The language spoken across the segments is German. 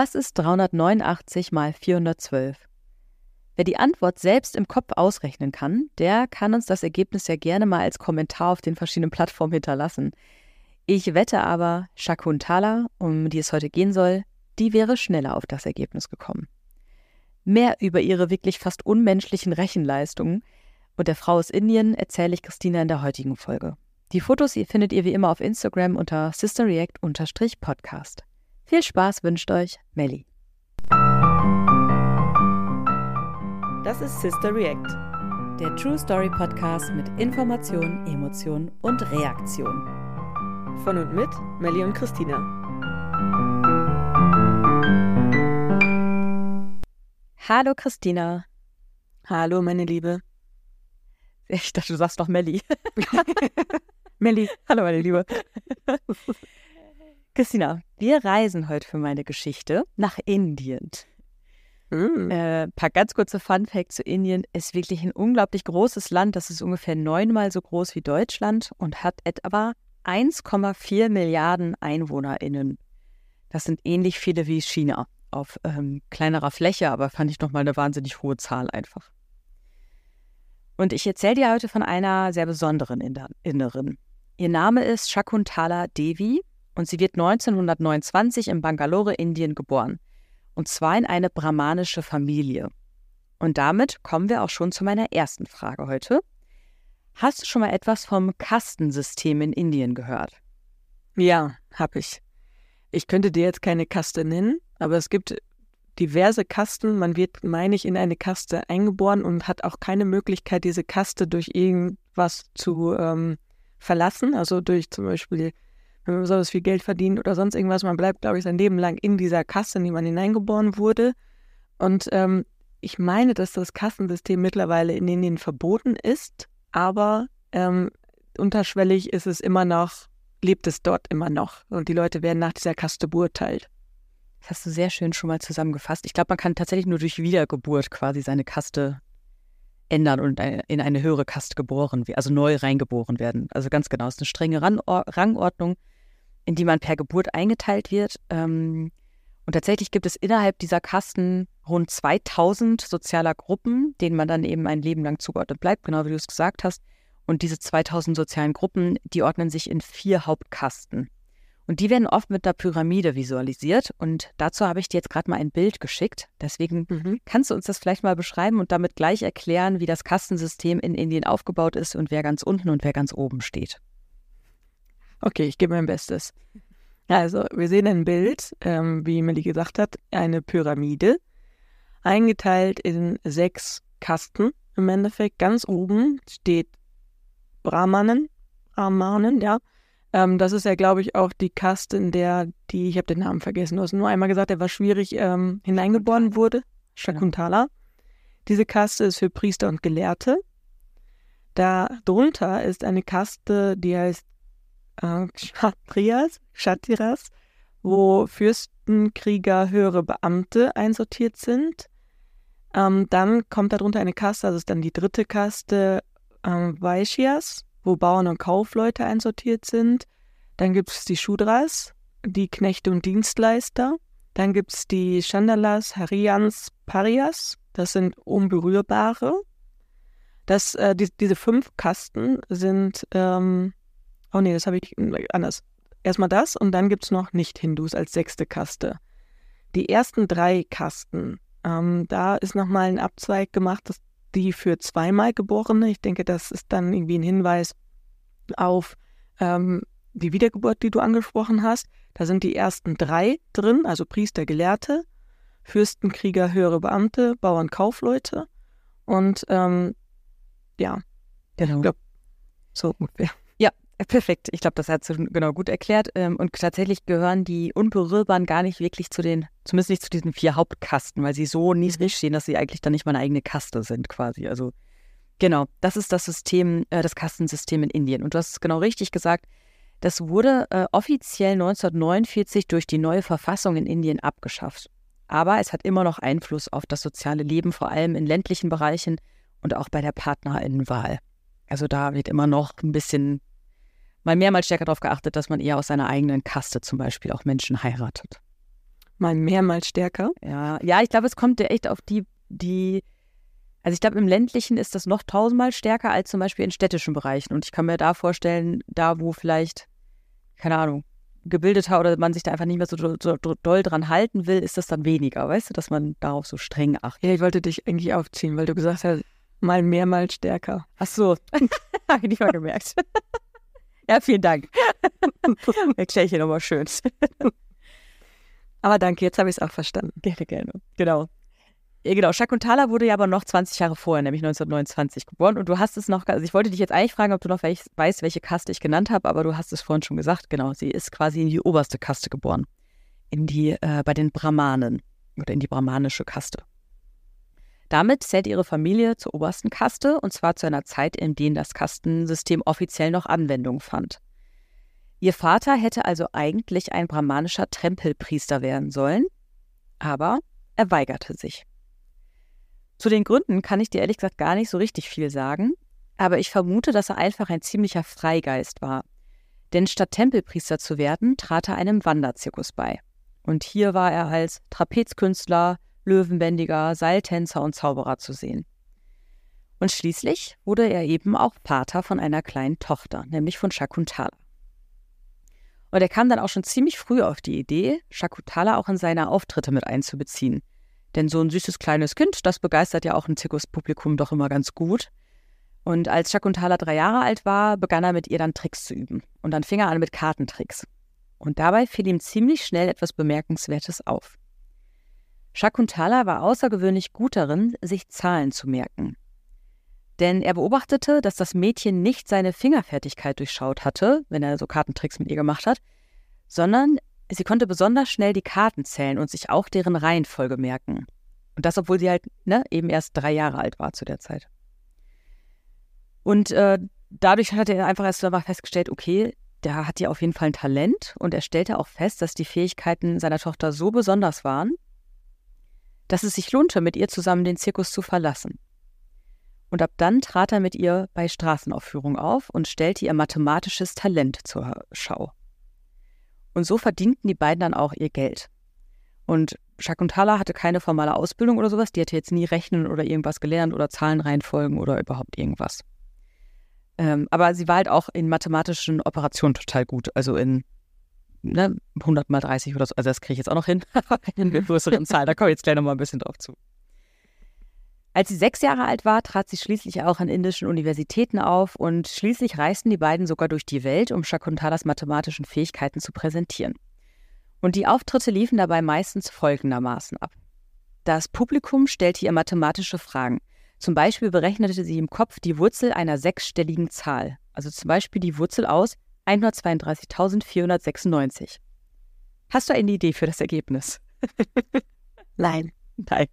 Was ist 389 mal 412? Wer die Antwort selbst im Kopf ausrechnen kann, der kann uns das Ergebnis ja gerne mal als Kommentar auf den verschiedenen Plattformen hinterlassen. Ich wette aber, Shakuntala, um die es heute gehen soll, die wäre schneller auf das Ergebnis gekommen. Mehr über ihre wirklich fast unmenschlichen Rechenleistungen und der Frau aus Indien erzähle ich Christina in der heutigen Folge. Die Fotos findet ihr wie immer auf Instagram unter sisterreact-podcast. Viel Spaß wünscht euch Melly. Das ist Sister React, der True Story Podcast mit Information, Emotion und Reaktion. Von und mit Melly und Christina. Hallo Christina. Hallo meine Liebe. Ich dachte, du sagst doch Melli. Melli. Hallo, meine Liebe. Christina, wir reisen heute für meine Geschichte nach Indien. Mm. Äh, paar ganz kurze Fun Facts zu Indien. Ist wirklich ein unglaublich großes Land. Das ist ungefähr neunmal so groß wie Deutschland und hat etwa 1,4 Milliarden EinwohnerInnen. Das sind ähnlich viele wie China auf ähm, kleinerer Fläche, aber fand ich nochmal eine wahnsinnig hohe Zahl einfach. Und ich erzähle dir heute von einer sehr besonderen Innerin. Ihr Name ist Shakuntala Devi und sie wird 1929 in Bangalore, Indien geboren. Und zwar in eine brahmanische Familie. Und damit kommen wir auch schon zu meiner ersten Frage heute. Hast du schon mal etwas vom Kastensystem in Indien gehört? Ja, habe ich. Ich könnte dir jetzt keine Kaste nennen, aber es gibt diverse Kasten. Man wird, meine ich, in eine Kaste eingeboren und hat auch keine Möglichkeit, diese Kaste durch irgendwas zu ähm, verlassen. Also durch zum Beispiel, wenn man besonders viel Geld verdient oder sonst irgendwas. Man bleibt, glaube ich, sein Leben lang in dieser Kaste, in die man hineingeboren wurde. Und ähm, ich meine, dass das Kassensystem mittlerweile in Indien verboten ist, aber ähm, unterschwellig ist es immer noch, lebt es dort immer noch. Und die Leute werden nach dieser Kaste beurteilt. Das hast du sehr schön schon mal zusammengefasst. Ich glaube, man kann tatsächlich nur durch Wiedergeburt quasi seine Kaste ändern und in eine höhere Kaste geboren, also neu reingeboren werden. Also ganz genau, es ist eine strenge Rangordnung, in die man per Geburt eingeteilt wird. Ähm, und tatsächlich gibt es innerhalb dieser Kasten rund 2000 sozialer Gruppen, denen man dann eben ein Leben lang zugeordnet bleibt, genau wie du es gesagt hast. Und diese 2000 sozialen Gruppen, die ordnen sich in vier Hauptkasten. Und die werden oft mit einer Pyramide visualisiert. Und dazu habe ich dir jetzt gerade mal ein Bild geschickt. Deswegen mhm. kannst du uns das vielleicht mal beschreiben und damit gleich erklären, wie das Kastensystem in Indien aufgebaut ist und wer ganz unten und wer ganz oben steht. Okay, ich gebe mein Bestes. Also, wir sehen ein Bild, ähm, wie Melly gesagt hat, eine Pyramide, eingeteilt in sechs Kasten. Im Endeffekt ganz oben steht Brahmanen, Brahmanen, ja, ähm, das ist ja, glaube ich, auch die Kaste, in der die, ich habe den Namen vergessen, du hast nur einmal gesagt, der war schwierig ähm, hineingeboren wurde. Shakuntala. Genau. Diese Kaste ist für Priester und Gelehrte. Darunter ist eine Kaste, die heißt äh, Kshatriyas, Kshatriras, wo Fürsten, Krieger, höhere Beamte einsortiert sind. Ähm, dann kommt darunter eine Kaste, das ist dann die dritte Kaste, ähm, Vaishyas, wo Bauern und Kaufleute einsortiert sind. Dann gibt es die Shudras, die Knechte und Dienstleister. Dann gibt es die Chandalas, Harians, Parias. Das sind Unberührbare. Das, äh, die, diese fünf Kasten sind, ähm, oh nee, das habe ich anders. Erstmal das und dann gibt es noch Nicht-Hindus als sechste Kaste. Die ersten drei Kasten, ähm, da ist nochmal ein Abzweig gemacht, das die für zweimal Geborene. Ich denke, das ist dann irgendwie ein Hinweis auf ähm, die Wiedergeburt, die du angesprochen hast. Da sind die ersten drei drin, also Priester, Gelehrte, Fürsten, Krieger, höhere Beamte, Bauern, Kaufleute. Und ähm, ja, genau. ich glaube, so ungefähr. Perfekt. Ich glaube, das hat genau gut erklärt. Ähm, und tatsächlich gehören die Unberührbaren gar nicht wirklich zu den, zumindest nicht zu diesen vier Hauptkasten, weil sie so niedrig stehen, dass sie eigentlich dann nicht mal eine eigene Kaste sind, quasi. Also genau, das ist das System, äh, das Kastensystem in Indien. Und du hast es genau richtig gesagt. Das wurde äh, offiziell 1949 durch die neue Verfassung in Indien abgeschafft. Aber es hat immer noch Einfluss auf das soziale Leben, vor allem in ländlichen Bereichen und auch bei der Partnerinnenwahl. Also da wird immer noch ein bisschen mal mehr, mal stärker darauf geachtet, dass man eher aus seiner eigenen Kaste zum Beispiel auch Menschen heiratet. Mal mehr, mal stärker. Ja, ja ich glaube, es kommt ja echt auf die, die, also ich glaube, im ländlichen ist das noch tausendmal stärker als zum Beispiel in städtischen Bereichen. Und ich kann mir da vorstellen, da wo vielleicht, keine Ahnung, gebildeter oder man sich da einfach nicht mehr so, so, doll dran halten will, ist das dann weniger, weißt du, dass man darauf so streng achtet. Ja, ich wollte dich eigentlich aufziehen, weil du gesagt hast, mal mehr, mal stärker. Ach so, habe ich nicht mal gemerkt. Ja, vielen Dank. Erkläre ich hier nochmal schön. Aber danke, jetzt habe ich es auch verstanden. Gerne, gerne. Genau. Ja, genau, Shakuntala wurde ja aber noch 20 Jahre vorher, nämlich 1929 geboren. Und du hast es noch, also ich wollte dich jetzt eigentlich fragen, ob du noch welch, weißt, welche Kaste ich genannt habe, aber du hast es vorhin schon gesagt. Genau, sie ist quasi in die oberste Kaste geboren. In die, äh, bei den Brahmanen oder in die brahmanische Kaste. Damit zählt ihre Familie zur obersten Kaste und zwar zu einer Zeit, in der das Kastensystem offiziell noch Anwendung fand. Ihr Vater hätte also eigentlich ein brahmanischer Tempelpriester werden sollen, aber er weigerte sich. Zu den Gründen kann ich dir ehrlich gesagt gar nicht so richtig viel sagen, aber ich vermute, dass er einfach ein ziemlicher Freigeist war. Denn statt Tempelpriester zu werden, trat er einem Wanderzirkus bei. Und hier war er als Trapezkünstler, Löwenbändiger, Seiltänzer und Zauberer zu sehen. Und schließlich wurde er eben auch Pater von einer kleinen Tochter, nämlich von Shakuntala. Und er kam dann auch schon ziemlich früh auf die Idee, Shakuntala auch in seine Auftritte mit einzubeziehen – denn so ein süßes kleines Kind, das begeistert ja auch ein Zirkuspublikum doch immer ganz gut. Und als Shakuntala drei Jahre alt war, begann er mit ihr dann Tricks zu üben. Und dann fing er an mit Kartentricks. Und dabei fiel ihm ziemlich schnell etwas Bemerkenswertes auf. Shakuntala war außergewöhnlich gut darin, sich Zahlen zu merken. Denn er beobachtete, dass das Mädchen nicht seine Fingerfertigkeit durchschaut hatte, wenn er so Kartentricks mit ihr gemacht hat, sondern Sie konnte besonders schnell die Karten zählen und sich auch deren Reihenfolge merken. Und das, obwohl sie halt ne, eben erst drei Jahre alt war zu der Zeit. Und äh, dadurch hat er einfach erst einmal festgestellt, okay, der hat ja auf jeden Fall ein Talent und er stellte auch fest, dass die Fähigkeiten seiner Tochter so besonders waren, dass es sich lohnte, mit ihr zusammen den Zirkus zu verlassen. Und ab dann trat er mit ihr bei Straßenaufführungen auf und stellte ihr mathematisches Talent zur Schau. Und so verdienten die beiden dann auch ihr Geld. Und Shakuntala hatte keine formale Ausbildung oder sowas, die hatte jetzt nie rechnen oder irgendwas gelernt oder Zahlenreihenfolgen oder überhaupt irgendwas. Ähm, aber sie war halt auch in mathematischen Operationen total gut, also in ne, 100 mal 30 oder so. Also das kriege ich jetzt auch noch hin, in größeren Zahlen. Da komme ich jetzt gleich nochmal ein bisschen drauf zu. Als sie sechs Jahre alt war, trat sie schließlich auch an indischen Universitäten auf und schließlich reisten die beiden sogar durch die Welt, um Shakuntalas mathematischen Fähigkeiten zu präsentieren. Und die Auftritte liefen dabei meistens folgendermaßen ab. Das Publikum stellte ihr mathematische Fragen. Zum Beispiel berechnete sie im Kopf die Wurzel einer sechsstelligen Zahl, also zum Beispiel die Wurzel aus 132.496. Hast du eine Idee für das Ergebnis? Nein. Nein.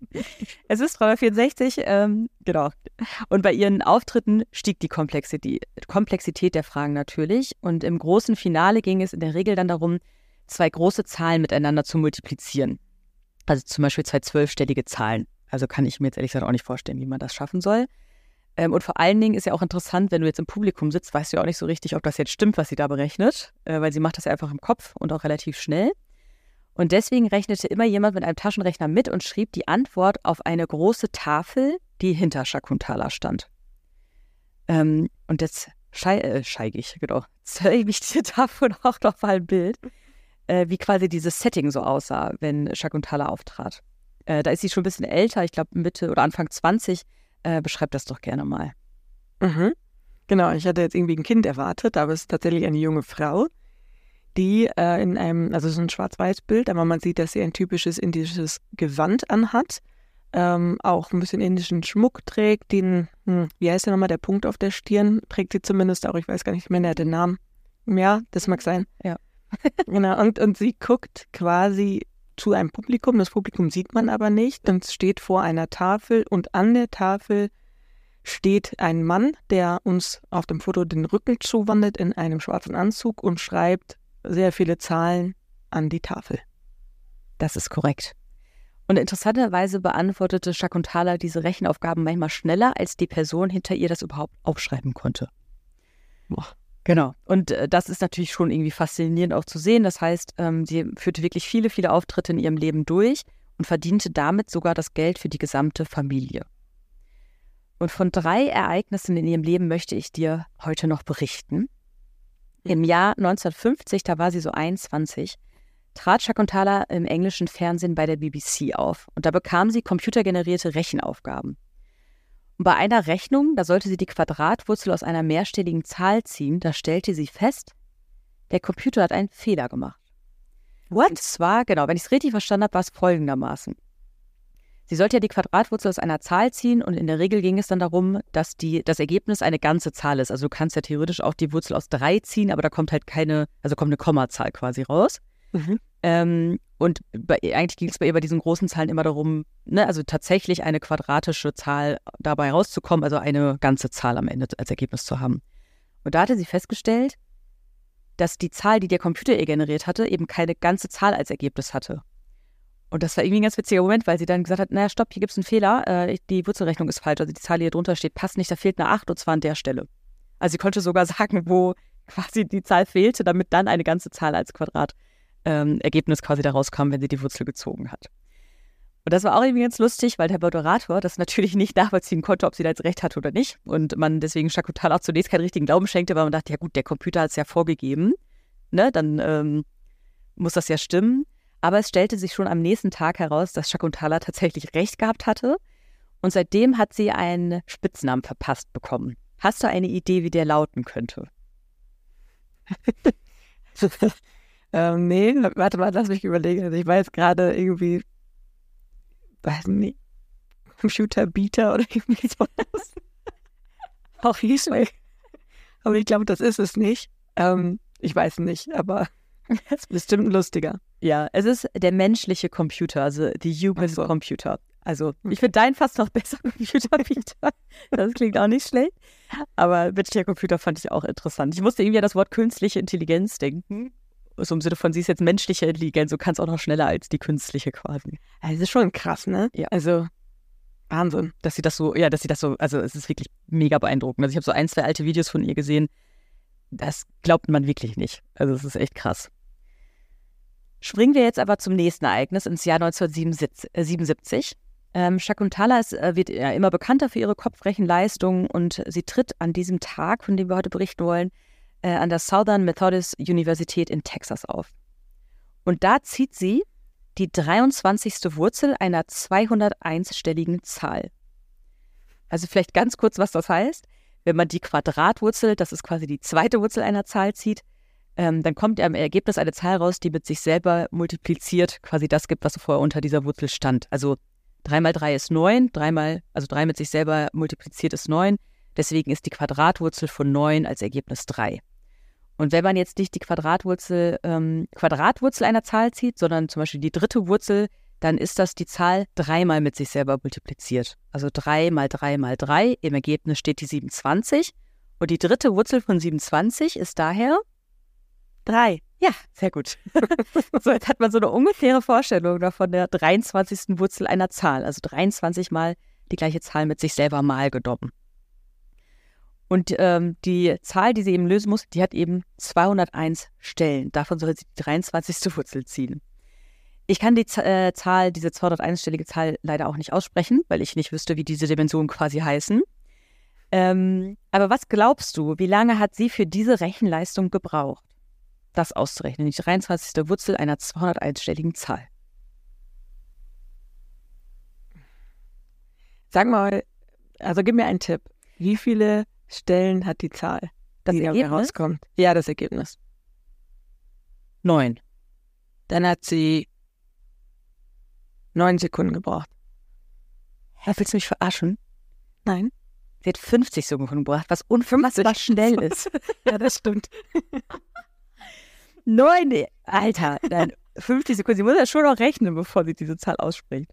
Es ist 364, ähm, genau. Und bei ihren Auftritten stieg die Komplexität, Komplexität der Fragen natürlich. Und im großen Finale ging es in der Regel dann darum, zwei große Zahlen miteinander zu multiplizieren. Also zum Beispiel zwei zwölfstellige Zahlen. Also kann ich mir jetzt ehrlich gesagt auch nicht vorstellen, wie man das schaffen soll. Ähm, und vor allen Dingen ist ja auch interessant, wenn du jetzt im Publikum sitzt, weißt du ja auch nicht so richtig, ob das jetzt stimmt, was sie da berechnet, äh, weil sie macht das ja einfach im Kopf und auch relativ schnell. Und deswegen rechnete immer jemand mit einem Taschenrechner mit und schrieb die Antwort auf eine große Tafel, die hinter Shakuntala stand. Ähm, und jetzt schei äh, scheige ich, genau, zeige ich diese Tafel auch noch mal ein Bild, äh, wie quasi dieses Setting so aussah, wenn Shakuntala auftrat. Äh, da ist sie schon ein bisschen älter, ich glaube Mitte oder Anfang 20. Äh, beschreibt das doch gerne mal. Mhm. Genau, ich hatte jetzt irgendwie ein Kind erwartet, aber es ist tatsächlich eine junge Frau die äh, in einem, also so ein Schwarz-Weiß-Bild, aber man sieht, dass sie ein typisches indisches Gewand anhat, ähm, auch ein bisschen indischen Schmuck trägt, den, hm, wie heißt der nochmal, der Punkt auf der Stirn, trägt sie zumindest auch, ich weiß gar nicht mehr, der den Namen. Ja, das mag sein. Ja. genau, und, und sie guckt quasi zu einem Publikum, das Publikum sieht man aber nicht, und steht vor einer Tafel und an der Tafel steht ein Mann, der uns auf dem Foto den Rücken zuwandert in einem schwarzen Anzug und schreibt sehr viele Zahlen an die Tafel. Das ist korrekt. Und interessanterweise beantwortete Shakuntala diese Rechenaufgaben manchmal schneller, als die Person hinter ihr das überhaupt aufschreiben konnte. Boah. Genau. Und äh, das ist natürlich schon irgendwie faszinierend auch zu sehen. Das heißt, ähm, sie führte wirklich viele, viele Auftritte in ihrem Leben durch und verdiente damit sogar das Geld für die gesamte Familie. Und von drei Ereignissen in ihrem Leben möchte ich dir heute noch berichten. Im Jahr 1950, da war sie so 21, trat Shakuntala im englischen Fernsehen bei der BBC auf und da bekam sie computergenerierte Rechenaufgaben. Und bei einer Rechnung, da sollte sie die Quadratwurzel aus einer mehrstelligen Zahl ziehen, da stellte sie fest, der Computer hat einen Fehler gemacht. What? Und zwar, genau, wenn ich es richtig verstanden habe, war es folgendermaßen. Sie sollte ja die Quadratwurzel aus einer Zahl ziehen und in der Regel ging es dann darum, dass die, das Ergebnis eine ganze Zahl ist. Also du kannst ja theoretisch auch die Wurzel aus drei ziehen, aber da kommt halt keine, also kommt eine Kommazahl quasi raus. Mhm. Ähm, und bei, eigentlich ging es bei ihr bei diesen großen Zahlen immer darum, ne, also tatsächlich eine quadratische Zahl dabei rauszukommen, also eine ganze Zahl am Ende als Ergebnis zu haben. Und da hatte sie festgestellt, dass die Zahl, die der Computer ihr generiert hatte, eben keine ganze Zahl als Ergebnis hatte. Und das war irgendwie ein ganz witziger Moment, weil sie dann gesagt hat, naja, stopp, hier gibt es einen Fehler, äh, die Wurzelrechnung ist falsch, also die Zahl, die hier drunter steht, passt nicht, da fehlt eine 8 und zwar an der Stelle. Also sie konnte sogar sagen, wo quasi die Zahl fehlte, damit dann eine ganze Zahl als Quadrat ähm, Ergebnis quasi daraus kam, wenn sie die Wurzel gezogen hat. Und das war auch irgendwie ganz lustig, weil der Moderator das natürlich nicht nachvollziehen konnte, ob sie da jetzt recht hatte oder nicht. Und man deswegen Shakutal auch zunächst keinen richtigen Glauben schenkte, weil man dachte, ja gut, der Computer hat es ja vorgegeben. Ne, dann ähm, muss das ja stimmen. Aber es stellte sich schon am nächsten Tag heraus, dass Shakuntala tatsächlich recht gehabt hatte. Und seitdem hat sie einen Spitznamen verpasst bekommen. Hast du eine Idee, wie der lauten könnte? Ähm, nee, warte mal, lass mich überlegen. Also ich weiß gerade irgendwie, weiß nicht, Computerbeater oder irgendwie sowas. Auch nicht Aber ich glaube, das ist es nicht. Ähm, ich weiß nicht, aber es ist bestimmt lustiger. Ja, es ist der menschliche Computer, also die Human so. Computer. Also ich finde deinen fast noch besser Computerbeater. Das klingt auch nicht schlecht. Aber menschlicher Computer fand ich auch interessant. Ich musste irgendwie an das Wort künstliche Intelligenz denken so im Sinne von, sie ist jetzt menschliche Intelligenz, so kann es auch noch schneller als die künstliche quasi. Also das ist schon krass, ne? Ja. Also Wahnsinn. Dass sie das so, ja, dass sie das so, also es ist wirklich mega beeindruckend. Also ich habe so ein, zwei alte Videos von ihr gesehen. Das glaubt man wirklich nicht. Also es ist echt krass. Springen wir jetzt aber zum nächsten Ereignis ins Jahr 1977. Ähm, Shakuntala ist, äh, wird ja immer bekannter für ihre Kopfrechenleistungen und sie tritt an diesem Tag, von dem wir heute berichten wollen, äh, an der Southern Methodist Universität in Texas auf. Und da zieht sie die 23. Wurzel einer 201-stelligen Zahl. Also vielleicht ganz kurz, was das heißt. Wenn man die Quadratwurzel, das ist quasi die zweite Wurzel einer Zahl, zieht, ähm, dann kommt im Ergebnis eine Zahl raus, die mit sich selber multipliziert quasi das gibt, was vorher unter dieser Wurzel stand. Also 3 mal 3 ist 9, 3 mal, also 3 mit sich selber multipliziert ist 9. Deswegen ist die Quadratwurzel von 9 als Ergebnis 3. Und wenn man jetzt nicht die Quadratwurzel, ähm, Quadratwurzel einer Zahl zieht, sondern zum Beispiel die dritte Wurzel, dann ist das die Zahl dreimal mit sich selber multipliziert. Also 3 mal 3 mal 3, im Ergebnis steht die 27. Und die dritte Wurzel von 27 ist daher 3. Ja, sehr gut. so, jetzt hat man so eine ungefähre Vorstellung davon der 23. Wurzel einer Zahl. Also 23 mal die gleiche Zahl mit sich selber mal genommen. Und ähm, die Zahl, die sie eben lösen muss, die hat eben 201 Stellen. Davon soll sie die 23. Wurzel ziehen. Ich kann die äh, Zahl, diese 201-stellige Zahl leider auch nicht aussprechen, weil ich nicht wüsste, wie diese Dimensionen quasi heißen. Ähm, aber was glaubst du, wie lange hat sie für diese Rechenleistung gebraucht, das auszurechnen? Die 23. Wurzel einer 201-stelligen Zahl. Sag mal, also gib mir einen Tipp. Wie viele Stellen hat die Zahl, das die Ergebnis? herauskommt. Ja, das Ergebnis. Neun. Dann hat sie neun Sekunden gebraucht. Hä, willst du mich verarschen? Nein. Sie hat 50 Sekunden gebraucht, was unfassbar schnell ist. ja, das stimmt. Neun, Alter, dann 50 Sekunden. Sie muss ja schon noch rechnen, bevor sie diese Zahl ausspricht.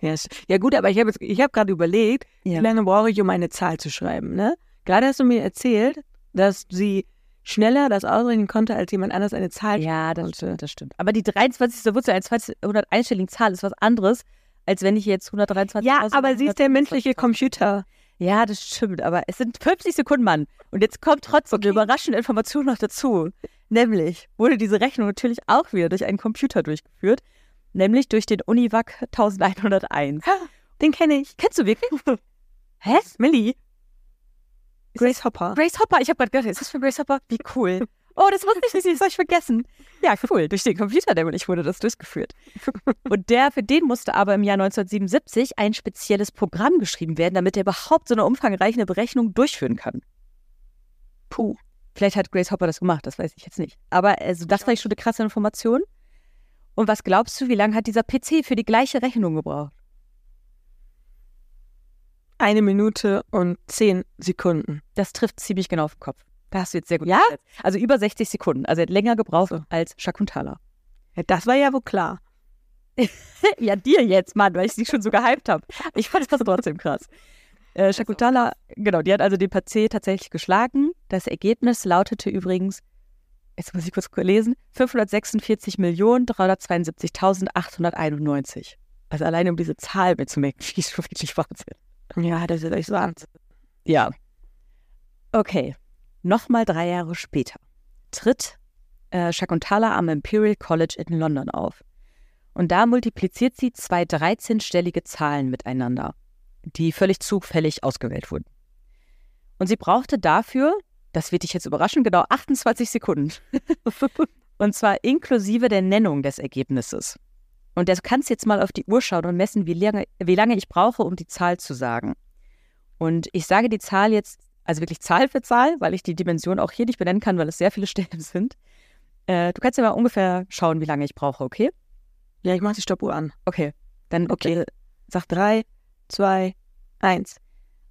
Ja, ja gut, aber ich habe hab gerade überlegt, ja. wie lange brauche ich, um eine Zahl zu schreiben, ne? Gerade hast du mir erzählt, dass sie schneller das ausrechnen konnte, als jemand anders eine Zahl Ja, das stimmt, das stimmt. Aber die 23. Wurzel einer 201-stelligen Zahl ist was anderes, als wenn ich jetzt 123. Ja, aber sie ist der menschliche Computer. Ja, das stimmt, aber es sind 50 Sekunden, Mann. Und jetzt kommt trotzdem okay. eine überraschende Information noch dazu. Nämlich wurde diese Rechnung natürlich auch wieder durch einen Computer durchgeführt, nämlich durch den Univac 1101. Den kenne ich. Kennst du wirklich? Hä? Millie? Grace Hopper. Grace Hopper, ich habe gerade gedacht, ist das für Grace Hopper? Wie cool. Oh, das wusste ich nicht, das habe ich vergessen. Ja, cool. Durch den Computer nämlich wurde das durchgeführt. Und der, für den musste aber im Jahr 1977 ein spezielles Programm geschrieben werden, damit er überhaupt so eine umfangreiche Berechnung durchführen kann. Puh. Vielleicht hat Grace Hopper das gemacht, das weiß ich jetzt nicht. Aber also, das war schon eine krasse Information. Und was glaubst du, wie lange hat dieser PC für die gleiche Rechnung gebraucht? Eine Minute und zehn Sekunden. Das trifft ziemlich genau auf den Kopf. Da hast du jetzt sehr gut Ja? Gesetzt. Also über 60 Sekunden. Also er hat länger gebraucht so. als Shakuntala. Ja, das war ja wohl klar. ja, dir jetzt, Mann, weil ich dich schon so gehypt habe. Ich fand das trotzdem krass. Äh, Shakuntala, genau, die hat also den PC tatsächlich geschlagen. Das Ergebnis lautete übrigens, jetzt muss ich kurz lesen, 546.372.891. Also alleine um diese Zahl mitzumerken, die ist schon wirklich Wahnsinn. Ja, das ist echt Wahnsinn. Ja. Okay, Nochmal drei Jahre später tritt äh, Shakuntala am Imperial College in London auf. Und da multipliziert sie zwei 13-stellige Zahlen miteinander, die völlig zufällig ausgewählt wurden. Und sie brauchte dafür, das wird dich jetzt überraschen, genau 28 Sekunden. und zwar inklusive der Nennung des Ergebnisses. Und du kannst jetzt mal auf die Uhr schauen und messen, wie lange, wie lange ich brauche, um die Zahl zu sagen. Und ich sage die Zahl jetzt also wirklich Zahl für Zahl, weil ich die Dimension auch hier nicht benennen kann, weil es sehr viele Stellen sind. Äh, du kannst ja mal ungefähr schauen, wie lange ich brauche, okay? Ja, ich mache die Stoppuhr an. Okay, dann okay. Sag 3, 2, 1.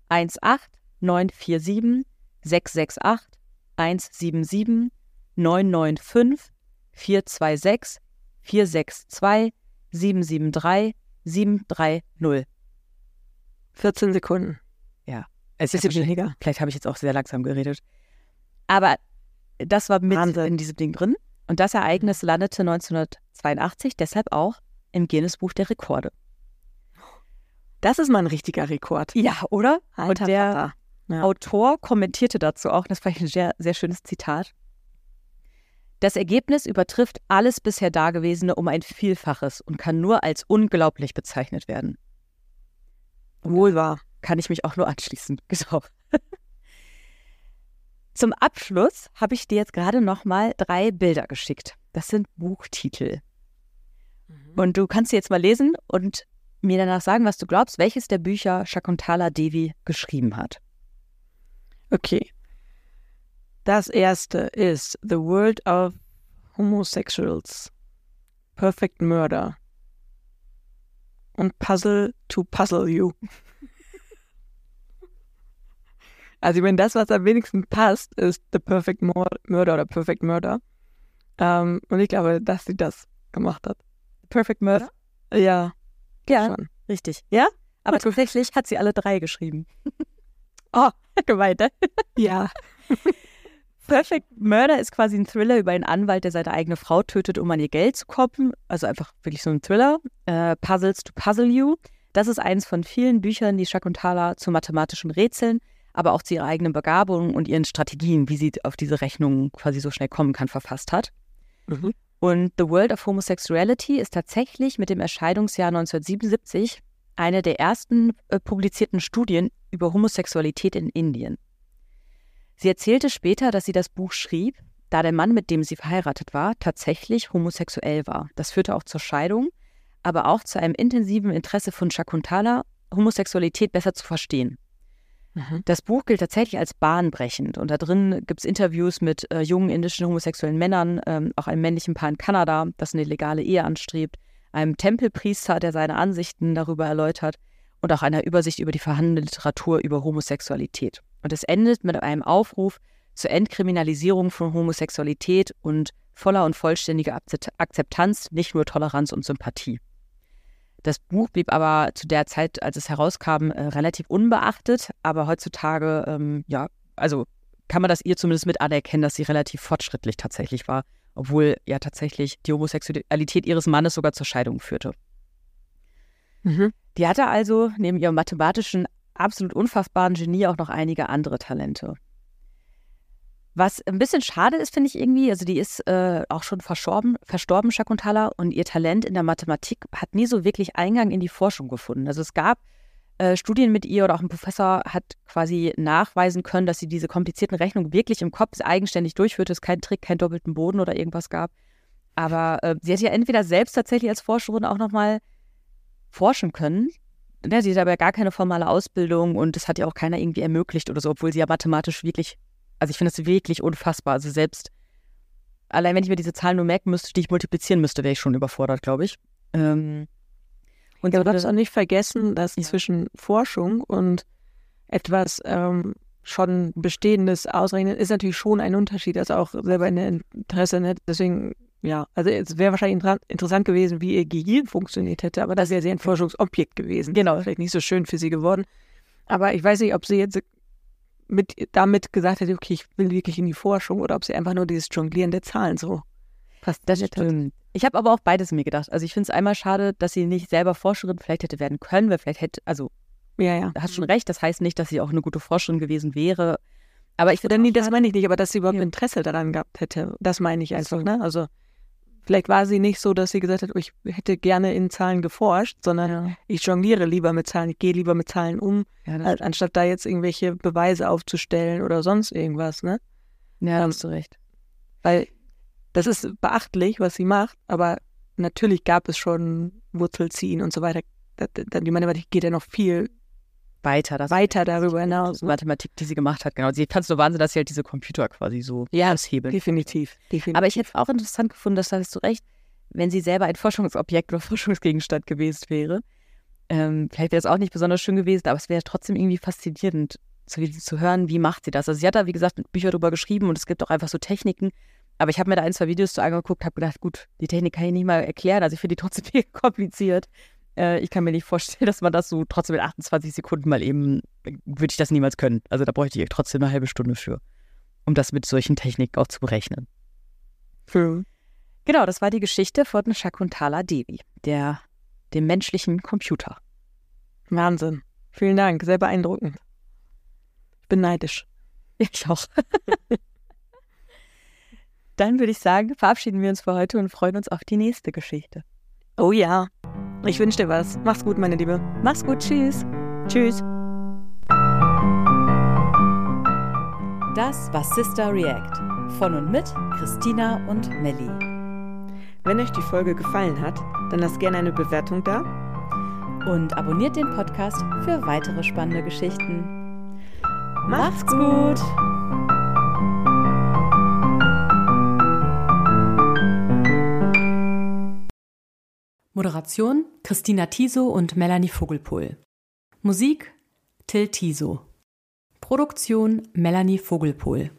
1, 8, 9, 4, 7, 6, 6, 8, 1, 7, 7, 9, 9, 5, 4, 2, 6, 4, 6, 2, 7, 7, 3, 7, 3, 0. 14 Sekunden. Ja. Es ist weniger. Vielleicht habe ich jetzt auch sehr langsam geredet. Aber das war mit Wahnsinn. in diesem Ding drin. Und das Ereignis landete 1982 deshalb auch im Guinness-Buch der Rekorde. Das ist mal ein richtiger Rekord. Ja, oder? Alter Und der ja. Autor kommentierte dazu auch, das war ein sehr, sehr schönes Zitat. Das Ergebnis übertrifft alles bisher Dagewesene um ein Vielfaches und kann nur als unglaublich bezeichnet werden. Wohl wahr kann ich mich auch nur anschließen. Genau. Zum Abschluss habe ich dir jetzt gerade noch mal drei Bilder geschickt. Das sind Buchtitel. Mhm. Und du kannst sie jetzt mal lesen und mir danach sagen, was du glaubst, welches der Bücher Shakuntala Devi geschrieben hat. Okay. Das erste ist The World of Homosexuals. Perfect Murder. Und Puzzle to Puzzle You. Also ich meine, das, was am wenigsten passt, ist The Perfect Murder oder Perfect Murder. Ähm, und ich glaube, dass sie das gemacht hat. Perfect Murder? Ja. Ja, schon. richtig. Ja? Aber tatsächlich hat sie alle drei geschrieben. oh, gemeint, ne? Ja. Perfect Murder ist quasi ein Thriller über einen Anwalt, der seine eigene Frau tötet, um an ihr Geld zu kommen. Also einfach wirklich so ein Thriller. Äh, Puzzles to Puzzle You. Das ist eines von vielen Büchern, die Shakuntala zu mathematischen Rätseln aber auch zu ihrer eigenen Begabung und ihren Strategien, wie sie auf diese Rechnung quasi so schnell kommen kann, verfasst hat. Mhm. Und The World of Homosexuality ist tatsächlich mit dem Erscheinungsjahr 1977 eine der ersten äh, publizierten Studien über Homosexualität in Indien. Sie erzählte später, dass sie das Buch schrieb, da der Mann, mit dem sie verheiratet war, tatsächlich homosexuell war. Das führte auch zur Scheidung, aber auch zu einem intensiven Interesse von Shakuntala, Homosexualität besser zu verstehen. Mhm. Das Buch gilt tatsächlich als bahnbrechend und da drin gibt es Interviews mit äh, jungen indischen homosexuellen Männern, ähm, auch einem männlichen Paar in Kanada, das eine legale Ehe anstrebt, einem Tempelpriester, der seine Ansichten darüber erläutert und auch einer Übersicht über die vorhandene Literatur über Homosexualität. Und es endet mit einem Aufruf zur Entkriminalisierung von Homosexualität und voller und vollständiger Akzeptanz, nicht nur Toleranz und Sympathie. Das Buch blieb aber zu der Zeit, als es herauskam, äh, relativ unbeachtet. Aber heutzutage, ähm, ja, also kann man das ihr zumindest mit anerkennen, dass sie relativ fortschrittlich tatsächlich war, obwohl ja tatsächlich die Homosexualität ihres Mannes sogar zur Scheidung führte. Mhm. Die hatte also neben ihrem mathematischen absolut unfassbaren Genie auch noch einige andere Talente. Was ein bisschen schade ist, finde ich irgendwie, also die ist äh, auch schon verstorben, verstorben, Shakuntala, und ihr Talent in der Mathematik hat nie so wirklich Eingang in die Forschung gefunden. Also es gab äh, Studien mit ihr oder auch ein Professor hat quasi nachweisen können, dass sie diese komplizierten Rechnungen wirklich im Kopf eigenständig durchführte, es keinen Trick, keinen doppelten Boden oder irgendwas gab. Aber äh, sie hat ja entweder selbst tatsächlich als Forscherin auch nochmal forschen können. Ja, sie hat aber gar keine formale Ausbildung und das hat ja auch keiner irgendwie ermöglicht oder so, obwohl sie ja mathematisch wirklich, also ich finde das wirklich unfassbar. Also selbst, allein wenn ich mir diese Zahlen nur merken müsste, die ich multiplizieren müsste, wäre ich schon überfordert, glaube ich. Ähm, und ja, du darfst auch nicht vergessen, dass ja. zwischen Forschung und etwas ähm, schon Bestehendes ausrechnen ist natürlich schon ein Unterschied. Also auch selber in der Interesse. Ne? Deswegen ja, also es wäre wahrscheinlich interessant gewesen, wie ihr Gehirn funktioniert hätte, aber das wäre sehr ein Forschungsobjekt gewesen. Genau. Vielleicht nicht so schön für sie geworden. Aber ich weiß nicht, ob sie jetzt mit, damit gesagt hätte, okay, ich will wirklich in die Forschung oder ob sie einfach nur dieses Jonglieren der Zahlen so passt. Das stimmt. Ich habe aber auch beides mir gedacht. Also ich finde es einmal schade, dass sie nicht selber Forscherin vielleicht hätte werden können, weil vielleicht hätte, also ja, ja. hast schon recht, das heißt nicht, dass sie auch eine gute Forscherin gewesen wäre. Aber ich finde, nee, das meine ich nicht, aber dass sie überhaupt ja. Interesse daran gehabt hätte, das meine ich einfach, ne? Also Vielleicht war sie nicht so, dass sie gesagt hat, oh, ich hätte gerne in Zahlen geforscht, sondern ja. ich jongliere lieber mit Zahlen, ich gehe lieber mit Zahlen um, ja, anstatt da jetzt irgendwelche Beweise aufzustellen oder sonst irgendwas, ne? Ja, da ähm, hast du recht. Weil das ist beachtlich, was sie macht, aber natürlich gab es schon Wurzelziehen und so weiter. Die Mathematik geht ja noch viel weiter, das weiter darüber hinaus. Ne? Mathematik, die sie gemacht hat, genau. Sie fand es so Wahnsinn, dass sie halt diese Computer quasi so ja, aushebeln. Definitiv, definitiv. Aber ich hätte auch interessant gefunden, dass da hast du recht, wenn sie selber ein Forschungsobjekt oder Forschungsgegenstand gewesen wäre. Ähm, vielleicht wäre es auch nicht besonders schön gewesen, aber es wäre trotzdem irgendwie faszinierend zu, zu hören, wie macht sie das. Also sie hat da, wie gesagt, Bücher darüber geschrieben und es gibt auch einfach so Techniken. Aber ich habe mir da ein, zwei Videos zu angeguckt, habe gedacht, gut, die Technik kann ich nicht mal erklären. Also ich finde die trotzdem viel kompliziert. Äh, ich kann mir nicht vorstellen, dass man das so trotzdem in 28 Sekunden mal eben, würde ich das niemals können. Also da bräuchte ich trotzdem eine halbe Stunde für, um das mit solchen Techniken auch zu berechnen. Hm. Genau, das war die Geschichte von Shakuntala Devi, der, dem menschlichen Computer. Wahnsinn. Vielen Dank, sehr beeindruckend. Ich bin neidisch. Ich auch. Dann würde ich sagen, verabschieden wir uns für heute und freuen uns auf die nächste Geschichte. Oh ja. Ich wünsche dir was. Mach's gut, meine Liebe. Mach's gut. Tschüss. Tschüss. Das war Sister React von und mit Christina und Melli. Wenn euch die Folge gefallen hat, dann lasst gerne eine Bewertung da. Und abonniert den Podcast für weitere spannende Geschichten. Macht's gut! Moderation Christina Tiso und Melanie Vogelpohl. Musik Till Tiso. Produktion Melanie Vogelpohl.